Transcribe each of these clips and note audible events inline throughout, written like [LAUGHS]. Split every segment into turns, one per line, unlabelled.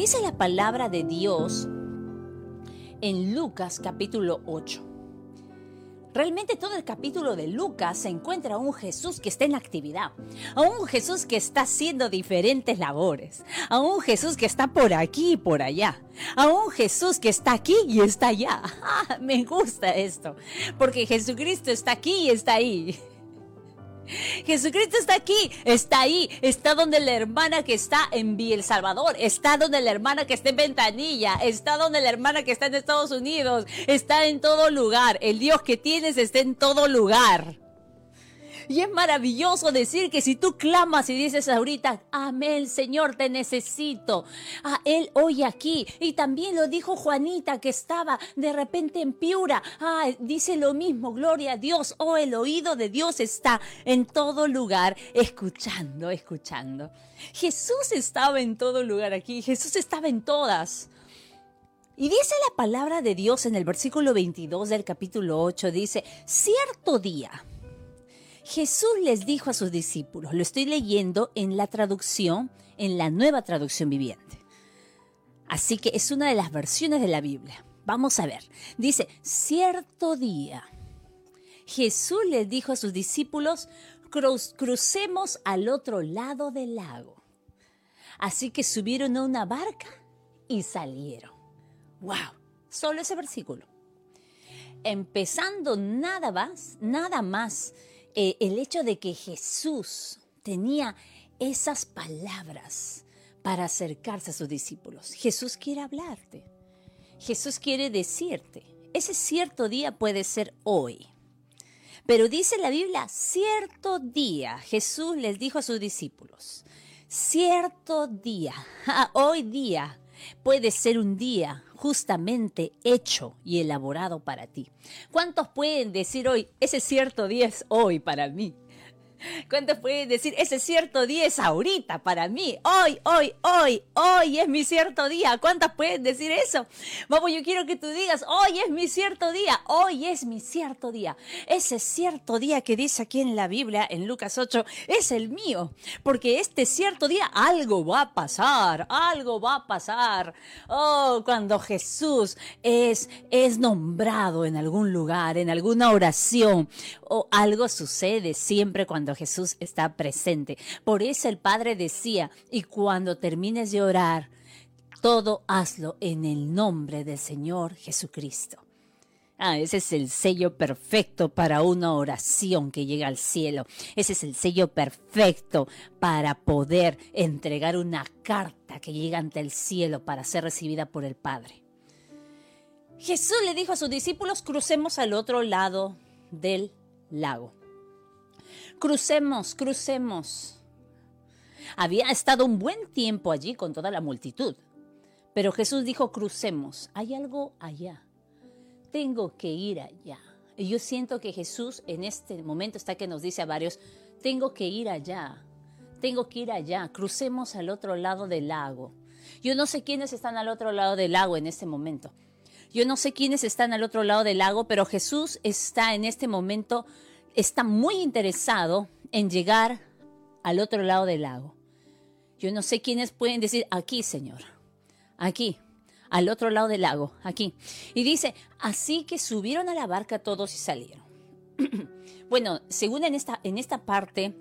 Dice la palabra de Dios en Lucas capítulo 8. Realmente todo el capítulo de Lucas se encuentra a un Jesús que está en actividad, a un Jesús que está haciendo diferentes labores, a un Jesús que está por aquí y por allá, a un Jesús que está aquí y está allá. [LAUGHS] Ah, me gusta esto, porque Jesucristo está aquí y está ahí. Jesucristo está aquí, está ahí, está donde la hermana que está en El Salvador, está donde la hermana que está en Ventanilla, está donde la hermana que está en Estados Unidos, está en todo lugar. El Dios que tienes está en todo lugar. Y es maravilloso decir que si tú clamas y dices ahorita, amén, Señor, te necesito. A Él hoy aquí. Y también lo dijo Juanita que estaba de repente en Piura. Ah, dice lo mismo, gloria a Dios. Oh, el oído de Dios está en todo lugar, escuchando, escuchando. Jesús estaba en todo lugar aquí. Jesús estaba en todas. Y dice la palabra de Dios en el versículo 22 del capítulo 8, dice, cierto día Jesús les dijo a sus discípulos, lo estoy leyendo en la traducción, en la nueva traducción viviente. Así que es una de las versiones de la Biblia. Vamos a ver. Dice, cierto día, Jesús les dijo a sus discípulos, crucemos al otro lado del lago. Así que subieron a una barca y salieron. ¡Wow! Solo ese versículo. Empezando nada más, nada más eh, el hecho de que Jesús tenía esas palabras para acercarse a sus discípulos. Jesús quiere hablarte. Jesús quiere decirte. Ese cierto día puede ser hoy. Pero dice la Biblia, cierto día Jesús les dijo a sus discípulos, cierto día, [LAUGHS] hoy día puede ser un día justamente hecho y elaborado para ti. ¿Cuántos pueden decir hoy, ese cierto día es hoy para mí? ¿Cuántos pueden decir, ese cierto día es ahorita para mí? Hoy, hoy, hoy, hoy es mi cierto día. ¿Cuántas pueden decir eso? Vamos, yo quiero que tú digas, hoy es mi cierto día, hoy es mi cierto día. Ese cierto día que dice aquí en la Biblia, en Lucas 8, es el mío. Porque este cierto día algo va a pasar, algo va a pasar. Oh, cuando Jesús es, es nombrado en algún lugar, en alguna oración, o algo sucede siempre cuando Jesús está presente. Por eso el Padre decía, y cuando termines de orar, todo hazlo en el nombre del Señor Jesucristo. Ah, ese es el sello perfecto para una oración que llega al cielo. Ese es el sello perfecto para poder entregar una carta que llega ante el cielo para ser recibida por el Padre. Jesús le dijo a sus discípulos, crucemos al otro lado del lago. Crucemos, crucemos. Había estado un buen tiempo allí con toda la multitud, pero Jesús dijo, crucemos, hay algo allá, tengo que ir allá. Y yo siento que Jesús en este momento está que nos dice a varios, tengo que ir allá, tengo que ir allá, crucemos al otro lado del lago. Yo no sé quiénes están al otro lado del lago en este momento. Yo no sé quiénes están al otro lado del lago, pero Jesús está en este momento está muy interesado en llegar al otro lado del lago. Yo no sé quiénes pueden decir, aquí, Señor, aquí, al otro lado del lago, aquí. Y dice, así que subieron a la barca todos y salieron. [CLEARS THROAT] bueno, según en esta, en esta parte,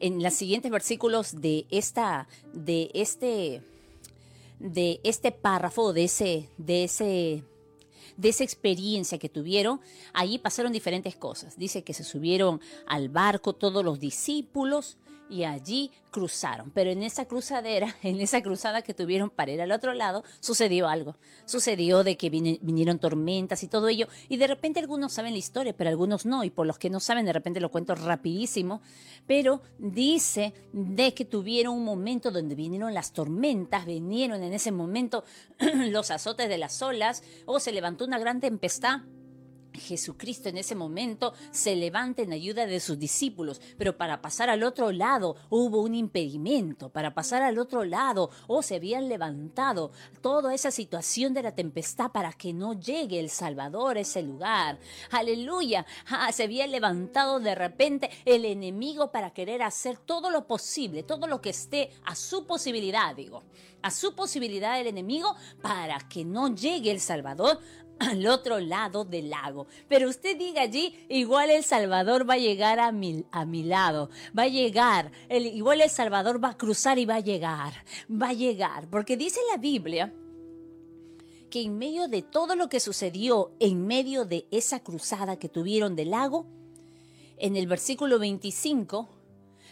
en los siguientes versículos de esta, de este, de este párrafo, de ese, de ese de esa experiencia que tuvieron, allí pasaron diferentes cosas. Dice que se subieron al barco todos los discípulos y allí cruzaron. Pero en esa cruzadera, [LAUGHS] en esa cruzada que tuvieron para ir al otro lado, sucedió algo. Sucedió de que vinieron tormentas y todo ello. Y de repente algunos saben la historia, pero algunos no. Y por los que no saben, de repente lo cuento rapidísimo. Pero dice de que tuvieron un momento donde vinieron las tormentas, vinieron en ese momento [CLEARS THROAT] los azotes de las olas, o se levantó una gran tempestad Jesucristo en ese momento se levanta en ayuda de sus discípulos, pero para pasar al otro lado hubo un impedimento, para pasar al otro lado, o se habían levantado toda esa situación de la tempestad para que no llegue el Salvador a ese lugar. Aleluya, ah, se había levantado de repente el enemigo para querer hacer todo lo posible, todo lo que esté a su posibilidad, digo, a su posibilidad el enemigo para que no llegue el Salvador al otro lado del lago. Pero usted diga allí, igual el Salvador va a llegar a mi, a mi lado, va a llegar, igual el Salvador va a cruzar y va a llegar, va a llegar, porque dice la Biblia que en medio de todo lo que sucedió, en medio de esa cruzada que tuvieron del lago, en el versículo 25,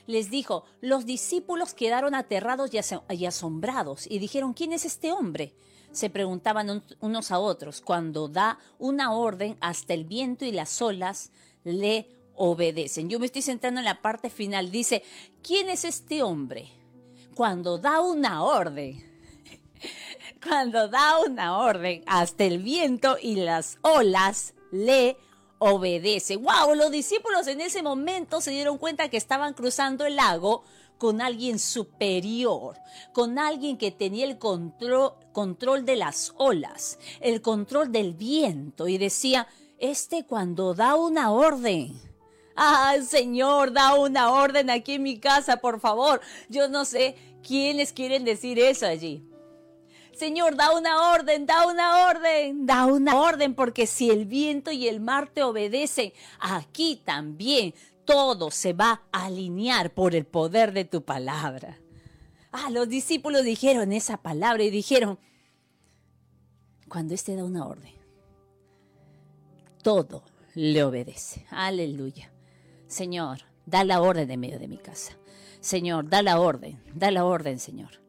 les dijo, los discípulos quedaron aterrados y asombrados y dijeron, ¿quién es este hombre? Se preguntaban unos a otros. Cuando da una orden, hasta el viento y las olas le obedecen. Yo me estoy centrando en la parte final. Dice, ¿quién es este hombre? Cuando da una orden. [LAUGHS] Cuando da una orden, hasta el viento y las olas le obedecen. ¡Wow! Los discípulos en ese momento se dieron cuenta que estaban cruzando el lago con alguien superior, con alguien que tenía el control, control de las olas, el control del viento y decía, este cuando da una orden, Ah, Señor, da una orden aquí en mi casa, por favor. Yo no sé quiénes quieren decir eso allí. Señor, da una orden, da una orden, da una orden, porque si el viento y el mar te obedecen, aquí también todo se va a alinear por el poder de tu palabra. Ah, los discípulos dijeron esa palabra y dijeron, cuando éste da una orden, todo le obedece. Aleluya. Señor, da la orden en medio de mi casa. Señor, da la orden, da la orden, Señor.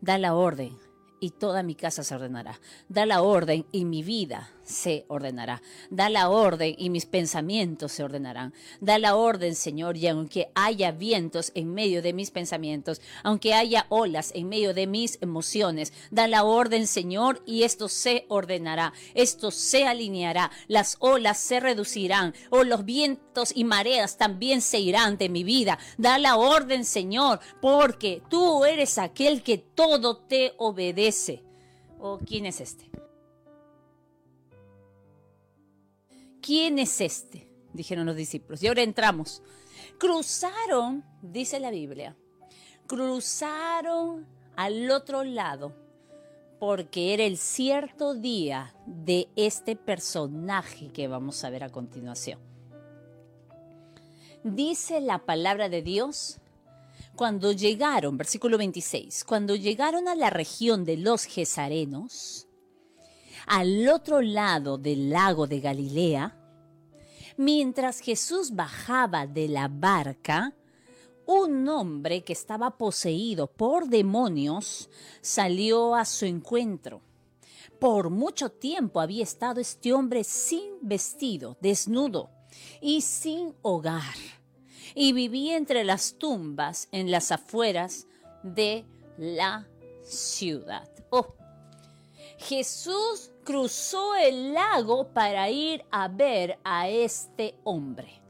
Da la orden y toda mi casa se ordenará. Da la orden y mi vida se ordenará. Da la orden y mis pensamientos se ordenarán. Da la orden, Señor, y aunque haya vientos en medio de mis pensamientos, aunque haya olas en medio de mis emociones, da la orden, Señor, y esto se ordenará. Esto se alineará. Las olas se reducirán. O los vientos y mareas también se irán de mi vida. Da la orden, Señor, porque tú eres aquel que todo te obedece. ¿O oh, quién es este? ¿Quién es este? Dijeron los discípulos. Y ahora entramos. Cruzaron, dice la Biblia, cruzaron al otro lado porque era el cierto día de este personaje que vamos a ver a continuación. Dice la palabra de Dios, cuando llegaron, versículo 26, cuando llegaron a la región de los Gesarenos, al otro lado del lago de Galilea, mientras Jesús bajaba de la barca, un hombre que estaba poseído por demonios salió a su encuentro. Por mucho tiempo había estado este hombre sin vestido, desnudo y sin hogar, y vivía entre las tumbas en las afueras de la ciudad. Oh, Jesús cruzó el lago para ir a ver a este hombre.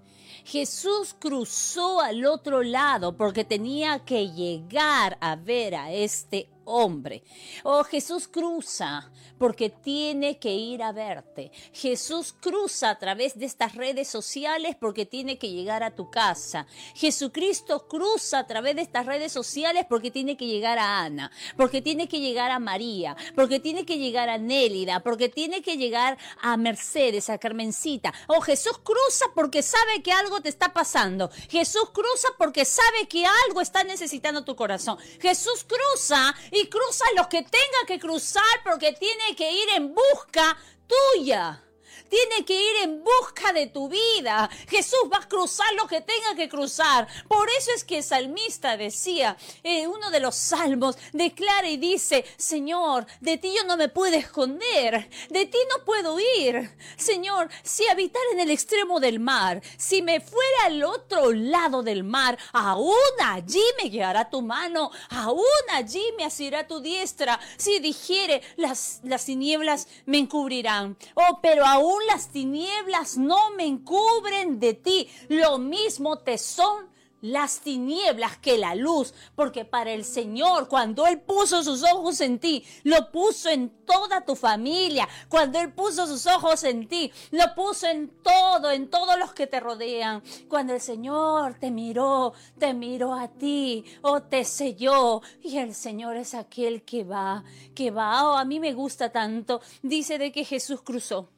Jesús cruzó al otro lado porque tenía que llegar a ver a este hombre. Oh, Jesús cruza porque tiene que ir a verte. Jesús cruza a través de estas redes sociales porque tiene que llegar a tu casa. Jesucristo cruza a través de estas redes sociales porque tiene que llegar a Ana, porque tiene que llegar a María, porque tiene que llegar a Nélida, porque tiene que llegar a Mercedes, a Carmencita. Oh, Jesús cruza porque sabe que algo te está pasando. Jesús cruza porque sabe que algo está necesitando tu corazón. Jesús cruza y cruza los que tenga que cruzar porque tiene que ir en busca tuya tiene que ir en busca de tu vida. Jesús va a cruzar lo que tenga que cruzar. Por eso es que el salmista decía, en uno de los salmos, declara y dice, Señor, de ti yo no me puedo esconder, de ti no puedo ir. Señor, si habitar en el extremo del mar, si me fuera al otro lado del mar, aún allí me guiará tu mano, aún allí me asirá tu diestra. Si dijere, las, las tinieblas me encubrirán. Oh, pero aún las tinieblas no me encubren de ti. Lo mismo te son las tinieblas que la luz, porque para el Señor, cuando Él puso sus ojos en ti, lo puso en toda tu familia, cuando Él puso sus ojos en ti, lo puso en todo, en todos los que te rodean, cuando el Señor te miró, te miró a ti o te selló, y el Señor es aquel que va, que va, oh, a mí me gusta tanto, dice de que Jesús cruzó.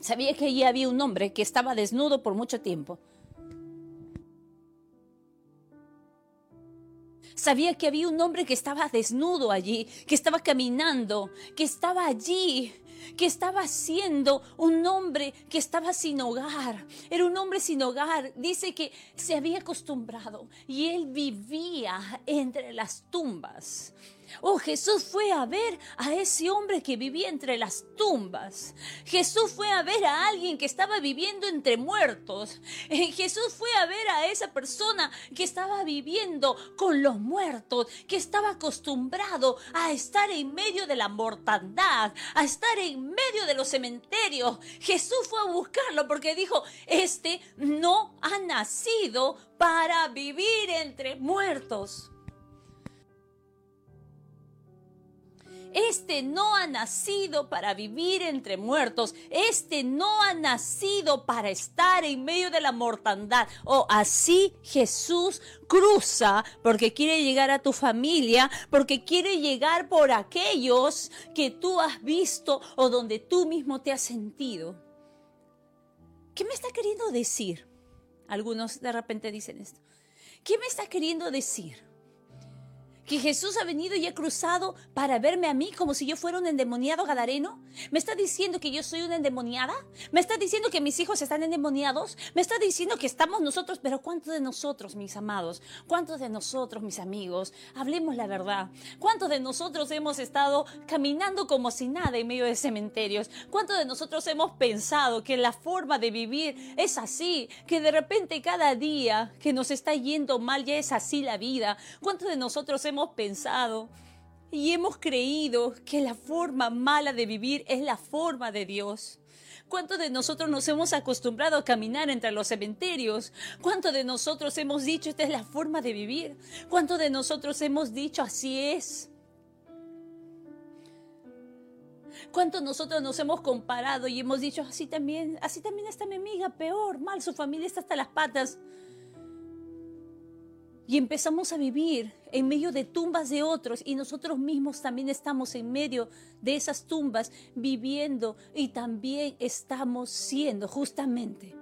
Sabía que allí había un hombre que estaba desnudo por mucho tiempo Sabía que había un hombre que estaba desnudo allí, que estaba caminando, que estaba allí, que estaba siendo un hombre que estaba sin hogar. Era un hombre sin hogar. Dice que se había acostumbrado y él vivía entre las tumbas. Oh, Jesús fue a ver a ese hombre que vivía entre las tumbas. Jesús fue a ver a alguien que estaba viviendo entre muertos. Eh, Jesús fue a ver a esa persona que estaba viviendo con los muertos, que estaba acostumbrado a estar en medio de la mortandad, a estar en medio de los cementerios. Jesús fue a buscarlo porque dijo, este no ha nacido para vivir entre muertos. Este no ha nacido para vivir entre muertos. Este no ha nacido para estar en medio de la mortandad. O así Jesús cruza porque quiere llegar a tu familia, porque quiere llegar por aquellos que tú has visto o donde tú mismo te has sentido. ¿Qué me está queriendo decir? Algunos de repente dicen esto. ¿Qué me está queriendo decir? Que Jesús ha venido y ha cruzado para verme a mí como si yo fuera un endemoniado gadareno? ¿Me está diciendo que yo soy una endemoniada? ¿Me está diciendo que mis hijos están endemoniados? ¿Me está diciendo que estamos nosotros? Pero ¿cuántos de nosotros, mis amados? ¿Cuántos de nosotros, mis amigos? Hablemos la verdad. ¿Cuántos de nosotros hemos estado caminando como si nada en medio de cementerios? ¿Cuántos de nosotros hemos pensado que la forma de vivir es así? Que de repente cada día que nos está yendo mal ya es así la vida. ¿Cuántos de nosotros hemos pensado y hemos creído que la forma mala de vivir es la forma de Dios. ¿Cuántos de nosotros nos hemos acostumbrado a caminar entre los cementerios? ¿Cuántos de nosotros hemos dicho esta es la forma de vivir? ¿Cuántos de nosotros hemos dicho así es? ¿Cuántos nosotros nos hemos comparado y hemos dicho así también, así también está mi amiga, peor, mal, su familia está hasta las patas? Y empezamos a vivir en medio de tumbas de otros y nosotros mismos también estamos en medio de esas tumbas viviendo y también estamos siendo justamente.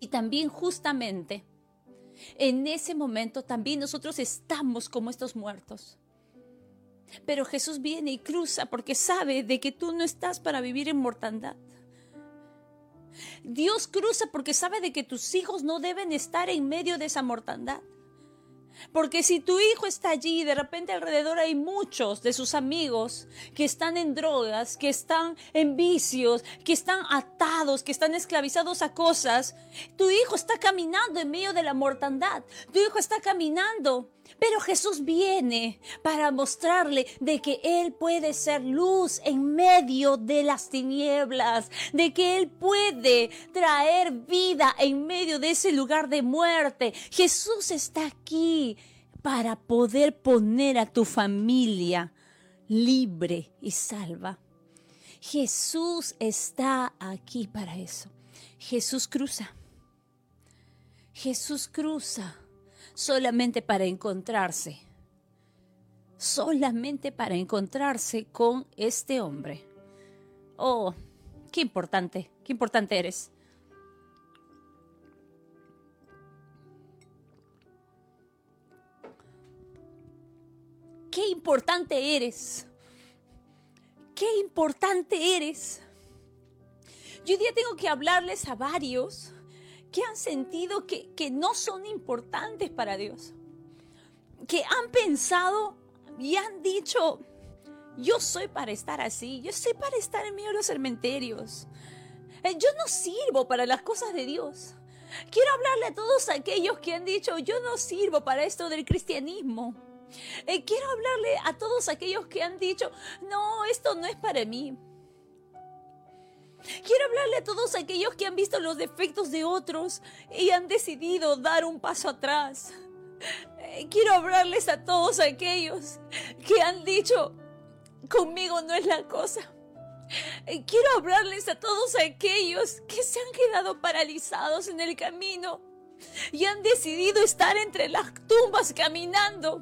Y también justamente en ese momento también nosotros estamos como estos muertos. Pero Jesús viene y cruza porque sabe de que tú no estás para vivir en mortandad. Dios cruza porque sabe de que tus hijos no deben estar en medio de esa mortandad. Porque si tu hijo está allí y de repente alrededor hay muchos de sus amigos que están en drogas, que están en vicios, que están atados, que están esclavizados a cosas, tu hijo está caminando en medio de la mortandad. Tu hijo está caminando pero Jesús viene para mostrarle de que Él puede ser luz en medio de las tinieblas, de que Él puede traer vida en medio de ese lugar de muerte. Jesús está aquí para poder poner a tu familia libre y salva. Jesús está aquí para eso. Jesús cruza. Jesús cruza solamente para encontrarse, solamente para encontrarse con este hombre. Oh, qué importante, qué importante eres. Qué importante eres. Qué importante eres. Yo hoy día tengo que hablarles a varios que han sentido que, que no son importantes para Dios, que han pensado y han dicho, yo soy para estar así, yo soy para estar en medio de los cementerios, eh, yo no sirvo para las cosas de Dios. Quiero hablarle a todos aquellos que han dicho, yo no sirvo para esto del cristianismo. Eh, quiero hablarle a todos aquellos que han dicho, no, esto no es para mí. Quiero hablarle a todos aquellos que han visto los defectos de otros y han decidido dar un paso atrás. Eh, quiero hablarles a todos aquellos que han dicho, conmigo no es la cosa. Eh, quiero hablarles a todos aquellos que se han quedado paralizados en el camino y han decidido estar entre las tumbas caminando.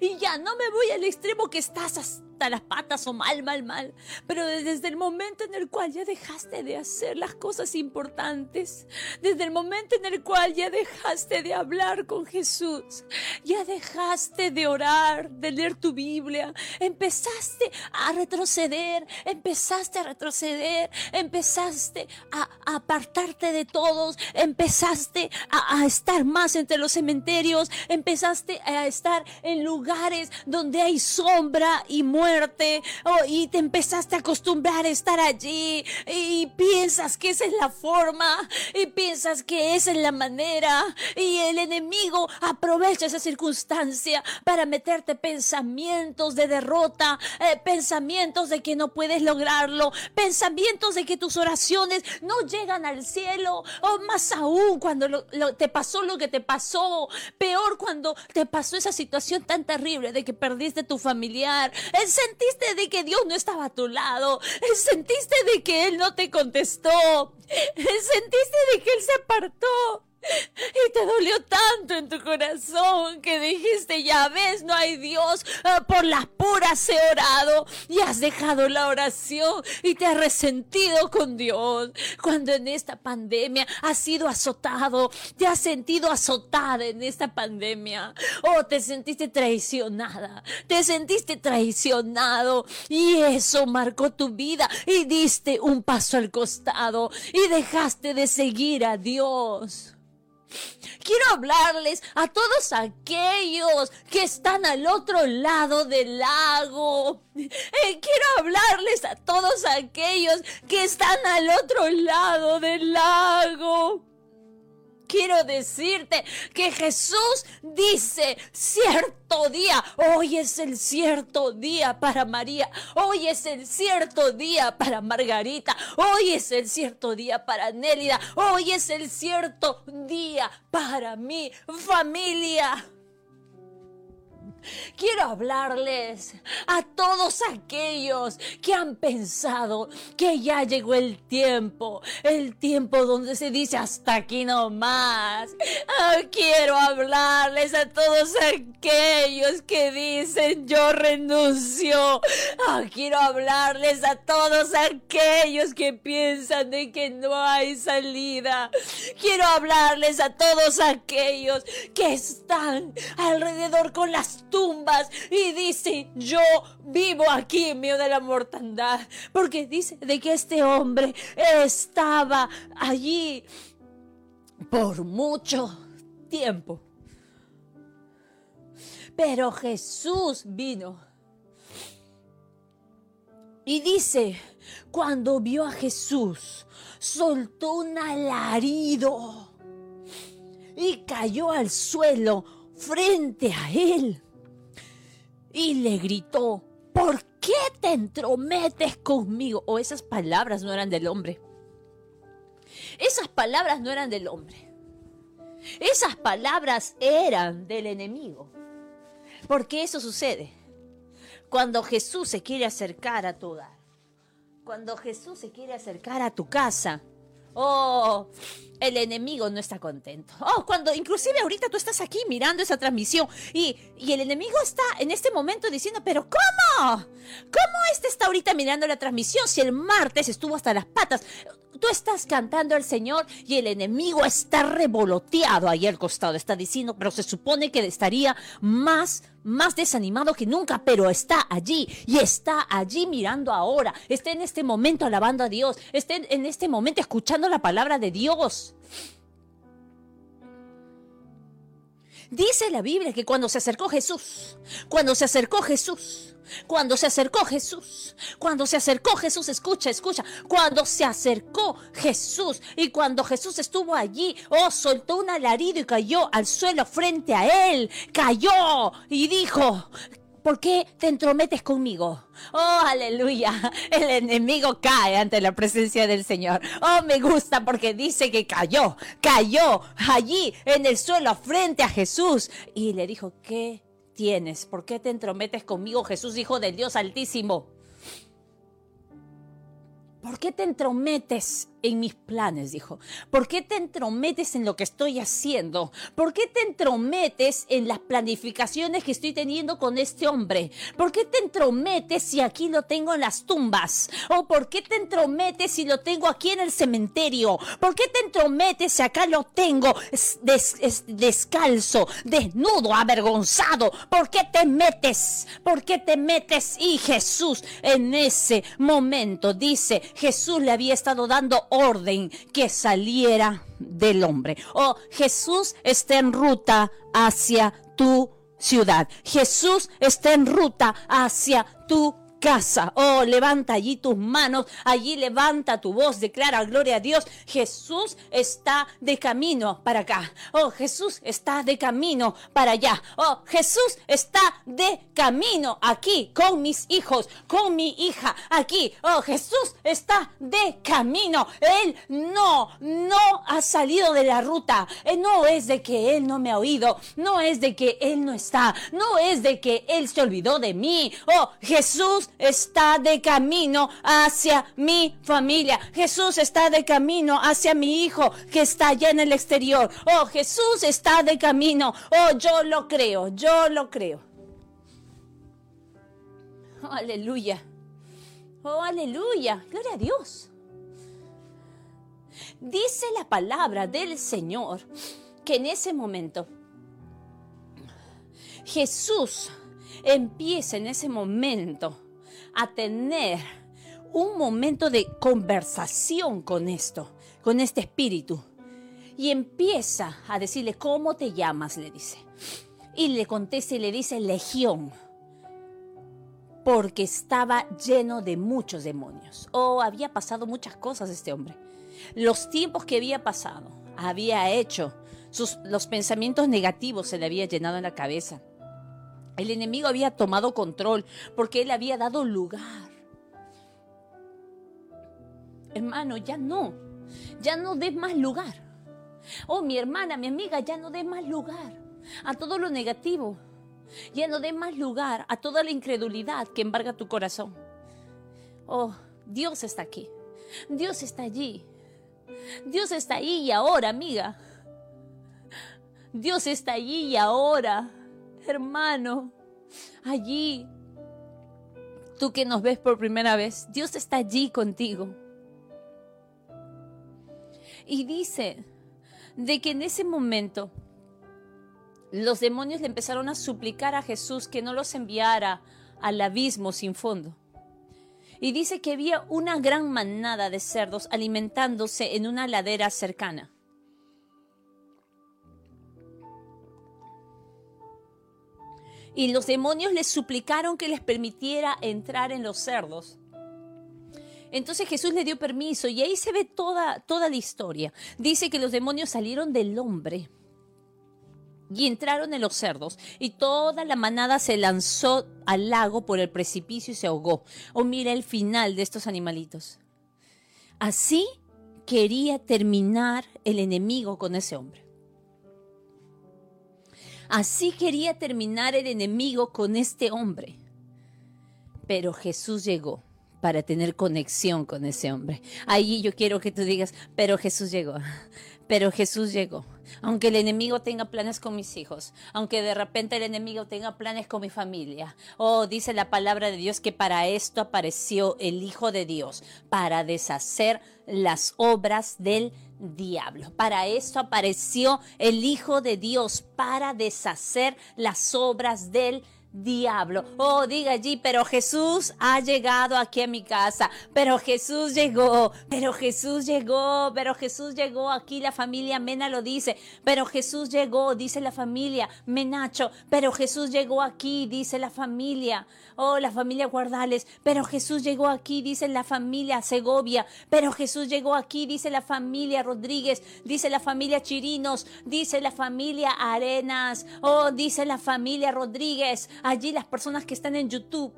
Y ya no me voy al extremo que estás las patas o mal, mal, mal. Pero desde el momento en el cual ya dejaste de hacer las cosas importantes, desde el momento en el cual ya dejaste de hablar con Jesús, ya dejaste de orar, de leer tu Biblia, empezaste a retroceder, empezaste a retroceder, empezaste a, apartarte de todos, empezaste a, a estar más entre los cementerios, empezaste a estar en lugares donde hay sombra y muerte oh, y te empezaste a acostumbrar a estar allí y piensas que esa es la forma y piensas que esa es la manera y el enemigo aprovecha esa circunstancia para meterte pensamientos de derrota, eh, pensamientos de que no puedes lograrlo, pensamientos de que tus oraciones no llegan al cielo o más aún cuando te pasó lo que te pasó, peor cuando te pasó esa situación tan terrible de que perdiste tu familiar, es Sentiste de que Dios no estaba a tu lado. Sentiste de que Él no te contestó. Sentiste de que Él se apartó. [LAUGHS] Y te dolió tanto en tu corazón que dijiste, ya ves, no hay Dios, ah, por las puras he orado y has dejado la oración y te has resentido con Dios. Cuando en esta pandemia has sido azotado, te has sentido azotada en esta pandemia. O te sentiste traicionada, te sentiste traicionado y eso marcó tu vida y diste un paso al costado y dejaste de seguir a Dios. Quiero hablarles a todos aquellos que están al otro lado del lago. Eh, quiero hablarles a todos aquellos que están al otro lado del lago quiero decirte que Jesús dice cierto día, hoy es el cierto día para María, hoy es el cierto día para Margarita, hoy es el cierto día para Nélida, hoy es el cierto día para mi familia. Quiero hablarles a todos aquellos que han pensado que ya llegó el tiempo, el tiempo donde se dice hasta aquí no más. Ah, quiero hablarles a todos aquellos que dicen yo renuncio. Ah, quiero hablarles a todos aquellos que piensan de que no hay salida. Quiero hablarles a todos aquellos que están alrededor con las y dice, yo vivo aquí en medio de la mortandad. Porque dice de que este hombre estaba allí por mucho tiempo. Pero Jesús vino. Y dice, cuando vio a Jesús, soltó un alarido y cayó al suelo frente a él y le gritó, ¿por qué te entrometes conmigo? O esas palabras no eran del hombre. Esas palabras no eran del hombre. Esas palabras eran del enemigo. Porque eso sucede cuando Jesús se quiere acercar a tu hogar. Cuando Jesús se quiere acercar a tu casa. Oh, el enemigo no está contento. Oh, cuando inclusive ahorita tú estás aquí mirando esa transmisión y, y, el enemigo está en este momento diciendo, pero ¿cómo? ¿Cómo este está ahorita mirando la transmisión si el martes estuvo hasta las patas? Tú estás cantando al Señor y el enemigo está revoloteado ahí al costado, está diciendo, pero se supone que estaría más más desanimado que nunca, pero está allí y está allí mirando ahora, está en este momento alabando a Dios, está en este momento escuchando la palabra de Dios. Dice la Biblia que cuando se acercó Jesús, cuando se acercó Jesús, cuando se acercó Jesús, cuando se acercó Jesús, escucha, escucha, cuando se acercó Jesús y cuando Jesús estuvo allí, oh, soltó un alarido y cayó al suelo frente a él, cayó y dijo, ¿Por qué te entrometes conmigo? Oh, aleluya. El enemigo cae ante la presencia del Señor. Oh, me gusta porque dice que cayó, cayó allí en el suelo frente a Jesús. Y le dijo, ¿qué tienes? ¿Por qué te entrometes conmigo, Jesús, Hijo del Dios Altísimo? ¿Por qué te entrometes en mis planes? Dijo. ¿Por qué te entrometes en lo que estoy haciendo? ¿Por qué te entrometes en las planificaciones que estoy teniendo con este hombre? ¿Por qué te entrometes si aquí lo tengo en las tumbas? ¿O por qué te entrometes si lo tengo aquí en el cementerio? ¿Por qué te entrometes si acá lo tengo descalzo, desnudo, avergonzado? ¿Por qué te metes? ¿Por qué te metes? Y Jesús en ese momento dice, Jesús le había estado dando orden que saliera del hombre. Oh, Jesús está en ruta hacia tu ciudad. Jesús está en ruta hacia tu casa. Oh, levanta allí tus manos, allí levanta tu voz, declara gloria a Dios. Jesús está de camino para acá. Oh, Jesús está de camino para allá. Oh, Jesús está de camino aquí con mis hijos, con mi hija aquí. Oh, Jesús está de camino. Él no, no ha salido de la ruta. Eh, no es de que Él no me ha oído. No es de que Él no está. No es de que Él se olvidó de mí. Oh, Jesús está de camino hacia mi familia. Jesús está de camino hacia mi hijo que está allá en el exterior. Oh, Jesús está de camino. Oh, yo lo creo, yo lo creo. Oh, aleluya. Oh, aleluya. Gloria a Dios. Dice la palabra del Señor que en ese momento Jesús empieza en ese momento a tener un momento de conversación con esto, con este espíritu. Y empieza a decirle, ¿cómo te llamas? le dice. Y le contesta y le dice, Legión, porque estaba lleno de muchos demonios. Oh, había pasado muchas cosas este hombre. Los tiempos que había pasado, había hecho, sus, los pensamientos negativos se le había llenado en la cabeza el enemigo había tomado control porque él había dado lugar. Hermano, ya no. Ya no des más lugar. Oh, mi hermana, mi amiga, ya no des más lugar a todo lo negativo. Ya no des más lugar a toda la incredulidad que embarga tu corazón. Oh, Dios está aquí. Dios está allí. Dios está ahí y ahora, amiga. Dios está allí y ahora hermano, allí, tú que nos ves por primera vez, Dios está allí contigo. Y dice de que en ese momento los demonios le empezaron a suplicar a Jesús que no los enviara al abismo sin fondo. Y dice que había una gran manada de cerdos alimentándose en una ladera cercana. Y los demonios les suplicaron que les permitiera entrar en los cerdos. Entonces Jesús le dio permiso y ahí se ve toda, toda la historia. Dice que los demonios salieron del hombre y entraron en los cerdos y toda la manada se lanzó al lago por el precipicio y se ahogó. Oh, mira el final de estos animalitos. Así quería terminar el enemigo con ese hombre. Así quería terminar el enemigo con este hombre. Pero Jesús llegó para tener conexión con ese hombre. Ahí yo quiero que tú digas, pero Jesús llegó, pero Jesús llegó. Aunque el enemigo tenga planes con mis hijos, aunque de repente el enemigo tenga planes con mi familia. Oh, dice la palabra de Dios que para esto apareció el Hijo de Dios, para deshacer las obras del diablo. Para esto apareció el Hijo de Dios, para deshacer las obras del diablo. Oh, diga allí, pero Jesús ha llegado aquí a mi casa. Pero Jesús llegó, pero Jesús llegó, pero Jesús llegó aquí. La familia Mena lo dice, pero Jesús llegó, dice la familia Menacho. Pero Jesús llegó aquí, dice la familia. Oh, la familia Guardales. Pero Jesús llegó aquí, dice la familia Segovia. Pero Jesús llegó aquí, dice la familia Rodríguez. Dice la familia Chirinos. Dice la familia Arenas. Oh, dice la familia Rodríguez allí las personas que están en YouTube.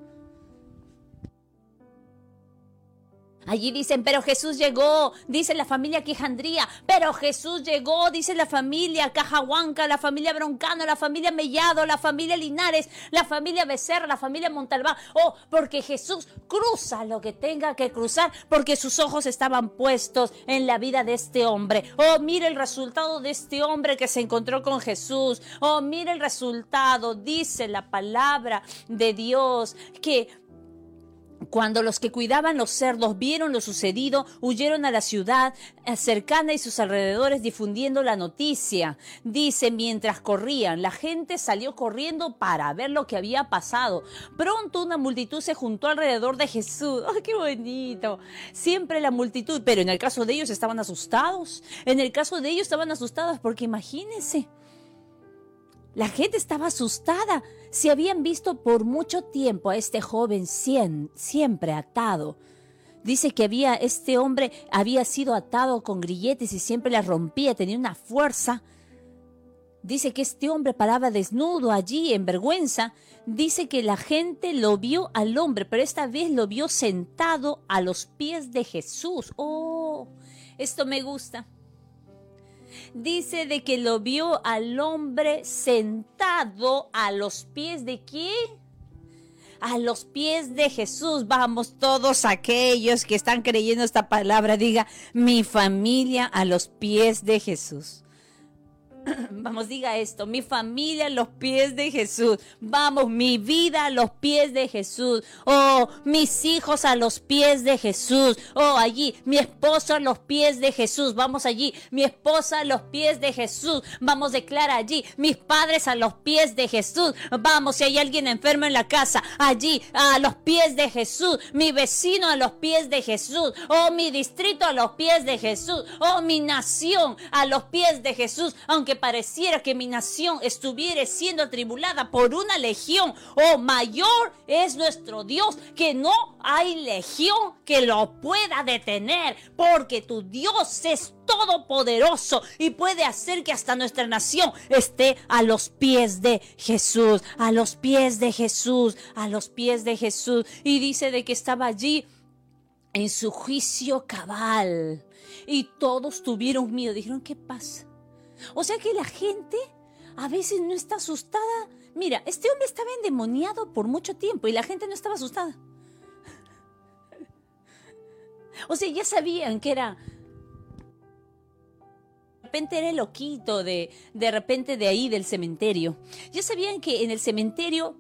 Allí dicen, pero Jesús llegó, dice la familia Quijandría, pero Jesús llegó, dice la familia Cajahuanca, la familia Broncano, la familia Mellado, la familia Linares, la familia Becerra, la familia Montalbán. Oh, porque Jesús cruza lo que tenga que cruzar, porque sus ojos estaban puestos en la vida de este hombre. Oh, mire el resultado de este hombre que se encontró con Jesús. Oh, mire el resultado, dice la palabra de Dios, que cuando los que cuidaban los cerdos vieron lo sucedido, huyeron a la ciudad eh, cercana y sus alrededores difundiendo la noticia. Dice, mientras corrían, la gente salió corriendo para ver lo que había pasado. Pronto una multitud se juntó alrededor de Jesús. [LAUGHS] ¡Ay, qué bonito! Siempre la multitud, pero en el caso de ellos estaban asustados. En el caso de ellos estaban asustados porque imagínense, la gente estaba asustada. Si habían visto por mucho tiempo a este joven siempre atado. Dice que había este hombre había sido atado con grilletes y siempre las rompía, tenía una fuerza. Dice que este hombre paraba desnudo allí en vergüenza. Dice que la gente lo vio al hombre, pero esta vez lo vio sentado a los pies de Jesús. Oh, esto me gusta dice de que lo vio al hombre sentado a los pies de quién? A los pies de Jesús. Vamos todos aquellos que están creyendo esta palabra, diga mi familia a los pies de Jesús. Vamos, diga esto, mi familia a los pies de Jesús. Vamos, mi vida a los pies de Jesús. Oh, mis hijos a los pies de Jesús. Oh, allí, mi esposo a los pies de Jesús. Vamos allí, mi esposa a los pies de Jesús. Vamos, declara allí, mis padres a los pies de Jesús. Vamos, si hay alguien enfermo en la casa, allí, a los pies de Jesús. Mi vecino a los pies de Jesús. Oh, mi distrito a los pies de Jesús. Oh, mi nación a los pies de Jesús. Aunque pareciera que mi nación estuviera siendo atribulada por una legión, oh mayor es nuestro Dios, que no hay legión que lo pueda detener, porque tu Dios es todopoderoso y puede hacer que hasta nuestra nación esté a los pies de Jesús, a los pies de Jesús, a los pies de Jesús. Y dice de que estaba allí en su juicio cabal. Y todos tuvieron miedo. Dijeron, ¿qué pasa? O sea que la gente a veces no está asustada. Mira, este hombre estaba endemoniado por mucho tiempo y la gente no estaba asustada. O sea, ya sabían que era... De repente era el loquito de, de repente de ahí del cementerio. Ya sabían que en el cementerio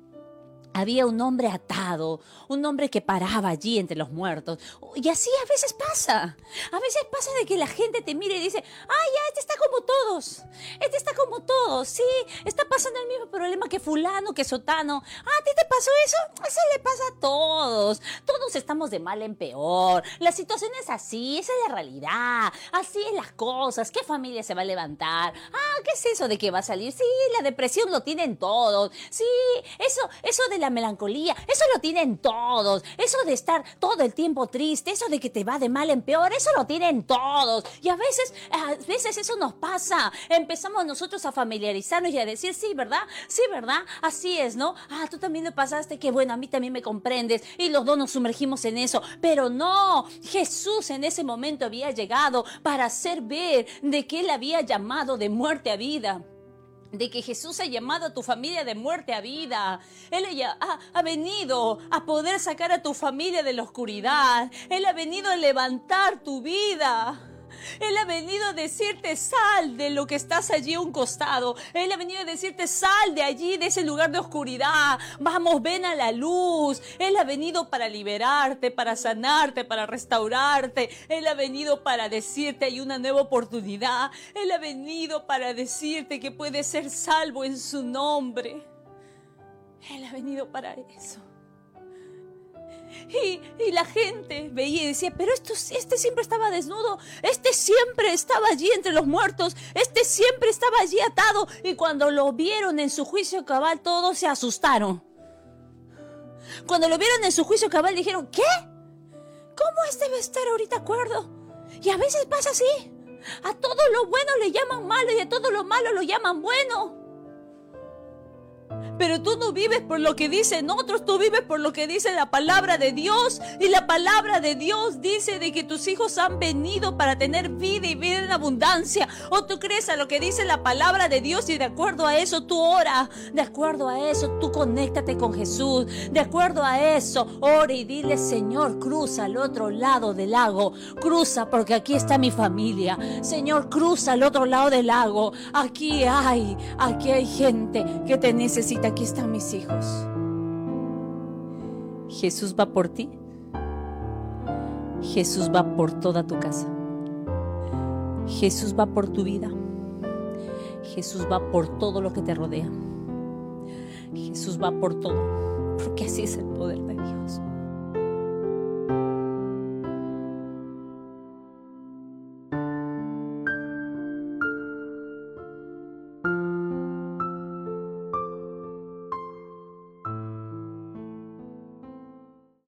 había un hombre atado, un hombre que paraba allí entre los muertos. Y así a veces pasa. A veces pasa de que la gente te mira y dice, ah, ya, este está como todos. Este está como todos. Sí, está pasando el mismo problema que fulano, que sotano. Ah, ¿a ti te pasó eso? Eso le pasa a todos. Todos estamos de mal en peor. La situación es así, esa es la realidad. Así es las cosas. ¿Qué familia se va a levantar? Ah, ¿qué es eso de que va a salir? Sí, la depresión lo tienen todos. Sí, eso, eso de la melancolía, eso lo tienen todos. Eso de estar todo el tiempo triste, eso de que te va de mal en peor, eso lo tienen todos. Y a veces, a veces eso nos pasa. Empezamos nosotros a familiarizarnos y a decir, sí, ¿verdad? Sí, ¿verdad? Así es, ¿no? Ah, tú también lo pasaste, que bueno, a mí también me comprendes. Y los dos nos sumergimos en eso. Pero no, Jesús en ese momento había llegado para hacer ver de que Él había llamado de muerte a vida de que Jesús ha llamado a tu familia de muerte a vida. Él ha, ha, venido a poder sacar a tu familia de la oscuridad. Él ha venido a levantar tu vida. Él ha venido a decirte sal de lo que estás allí a un costado. Él ha venido a decirte sal de allí, de ese lugar de oscuridad. Vamos, ven a la luz. Él ha venido para liberarte, para sanarte, para restaurarte. Él ha venido para decirte hay una nueva oportunidad. Él ha venido para decirte que puedes ser salvo en su nombre. Él ha venido para eso. Y, la gente veía y decía, pero esto, este siempre estaba desnudo, este siempre estaba allí entre los muertos, este siempre estaba allí atado. Y cuando lo vieron en su juicio cabal, todos se asustaron. Cuando lo vieron en su juicio cabal, dijeron, ¿qué? ¿Cómo este va a estar ahorita acuerdo? Y a veces pasa así. A todo lo bueno le llaman malo y a todo lo malo lo llaman bueno. Pero tú no vives por lo que dicen otros, tú vives por lo que dice la palabra de Dios. Y la palabra de Dios dice de que tus hijos han venido para tener vida y vida en abundancia. O tú crees a lo que dice la palabra de Dios y de acuerdo a eso tú ora. De acuerdo a eso tú conéctate con Jesús. De acuerdo a eso, ora y dile, Señor, cruza al otro lado del lago. Cruza porque aquí está mi familia. Señor, cruza al otro lado del lago. Aquí hay, aquí hay gente que te necesita aquí están mis hijos. Jesús va por ti. Jesús va por toda tu casa. Jesús va por tu vida. Jesús va por todo lo que te rodea. Jesús va por todo. Porque así es el poder de Dios.